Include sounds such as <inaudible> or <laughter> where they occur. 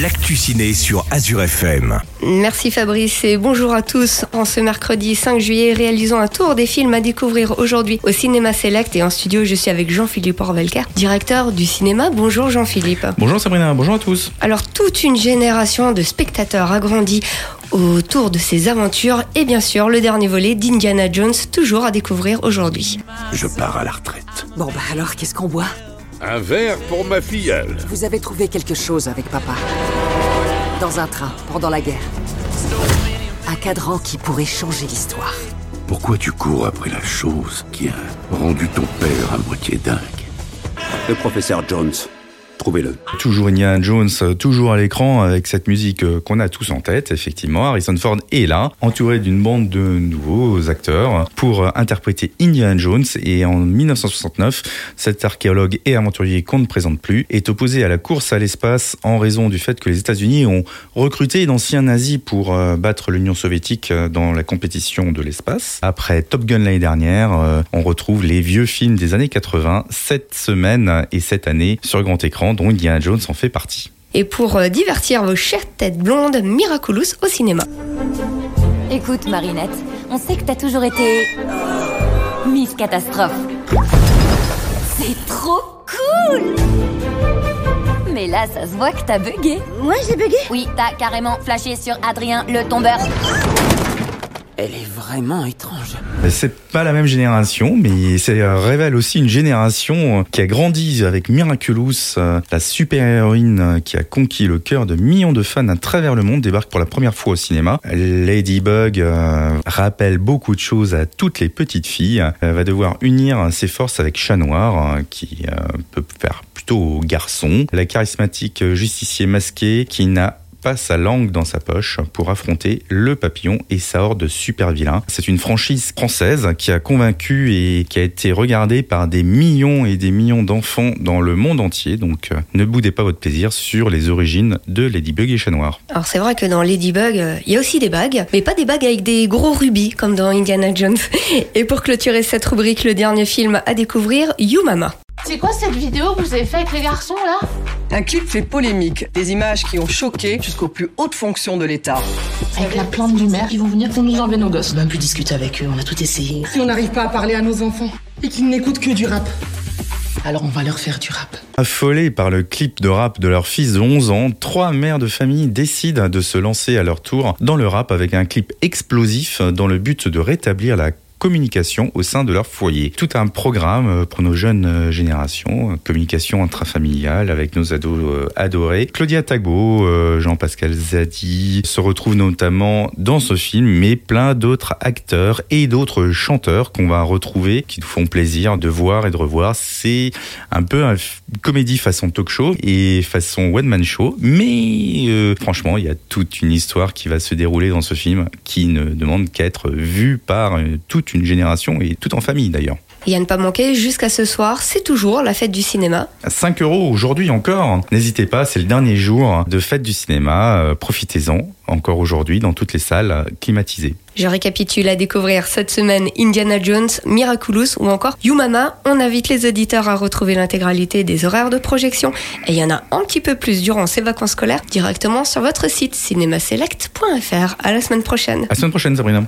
l'actu ciné sur Azure FM. Merci Fabrice et bonjour à tous. En ce mercredi 5 juillet, réalisons un tour des films à découvrir aujourd'hui au Cinéma Select et en studio, je suis avec Jean-Philippe Orvelker, directeur du cinéma. Bonjour Jean-Philippe. Bonjour Sabrina, bonjour à tous. Alors toute une génération de spectateurs a grandi autour de ces aventures et bien sûr le dernier volet d'Indiana Jones toujours à découvrir aujourd'hui. Je pars à la retraite. Bon bah alors, qu'est-ce qu'on boit? Un verre pour ma filleule. Vous avez trouvé quelque chose avec papa. Dans un train, pendant la guerre. Un cadran qui pourrait changer l'histoire. Pourquoi tu cours après la chose qui a rendu ton père à moitié dingue? Le professeur Jones. Toujours Indiana Jones, toujours à l'écran avec cette musique euh, qu'on a tous en tête, effectivement. Harrison Ford est là, entouré d'une bande de nouveaux acteurs pour euh, interpréter Indiana Jones. Et en 1969, cet archéologue et aventurier qu'on ne présente plus est opposé à la course à l'espace en raison du fait que les États-Unis ont recruté d'anciens nazis pour euh, battre l'Union soviétique dans la compétition de l'espace. Après Top Gun l'année dernière, on retrouve les vieux films des années 80 cette semaine et cette année sur grand écran dont Indiana Jones en fait partie. Et pour euh, divertir vos chères têtes blondes, Miraculous au cinéma. Écoute, Marinette, on sait que t'as toujours été. Miss Catastrophe. C'est trop cool! Mais là, ça se voit que t'as bugué. Ouais, j'ai bugué? Oui, t'as carrément flashé sur Adrien le tombeur. Elle est vraiment étrange. C'est pas la même génération, mais ça révèle aussi une génération qui a grandi avec Miraculous, euh, la super-héroïne qui a conquis le cœur de millions de fans à travers le monde, débarque pour la première fois au cinéma. Ladybug euh, rappelle beaucoup de choses à toutes les petites filles. Elle va devoir unir ses forces avec Chat Noir, euh, qui euh, peut faire plutôt garçon. La charismatique justicier masqué qui n'a pas sa langue dans sa poche pour affronter le papillon et sa horde de super vilains. C'est une franchise française qui a convaincu et qui a été regardée par des millions et des millions d'enfants dans le monde entier. Donc euh, ne boudez pas votre plaisir sur les origines de Ladybug et Chat Noir. Alors c'est vrai que dans Ladybug, euh, il y a aussi des bagues, mais pas des bagues avec des gros rubis comme dans Indiana Jones. <laughs> Et pour clôturer cette rubrique, le dernier film à découvrir, You Mama. C'est quoi cette vidéo que vous avez fait avec les garçons là? Un clip fait polémique, des images qui ont choqué jusqu'aux plus hautes fonctions de l'État. Avec la plainte du maire, ils vont venir pour nous enlever nos gosses. On a pu discuter avec eux, on a tout essayé. Si on n'arrive pas à parler à nos enfants et qu'ils n'écoutent que du rap, alors on va leur faire du rap. Affolés par le clip de rap de leur fils de 11 ans, trois mères de famille décident de se lancer à leur tour dans le rap avec un clip explosif dans le but de rétablir la communication au sein de leur foyer. Tout un programme euh, pour nos jeunes euh, générations, euh, communication intrafamiliale avec nos ados adorés. Claudia Tagbo, euh, Jean-Pascal Zadi se retrouvent notamment dans ce film, mais plein d'autres acteurs et d'autres chanteurs qu'on va retrouver, qui nous font plaisir de voir et de revoir. C'est un peu une comédie façon talk show et façon one man show, mais franchement, il y a toute une histoire qui va se dérouler dans ce film qui ne demande qu'à être vue par euh, toute une génération et tout en famille d'ailleurs. Et à ne pas manquer, jusqu'à ce soir, c'est toujours la fête du cinéma. À 5 euros aujourd'hui encore. N'hésitez pas, c'est le dernier jour de fête du cinéma. euh, Profitez-en encore aujourd'hui dans toutes les salles climatisées. Je récapitule à découvrir cette semaine Indiana Jones, Miraculous ou encore You Mama. On invite les auditeurs à retrouver l'intégralité des horaires de projection et il y en a un petit peu plus durant ces vacances scolaires directement sur votre site cinémaselect.fr. À la semaine prochaine. À la semaine prochaine, Sabrina.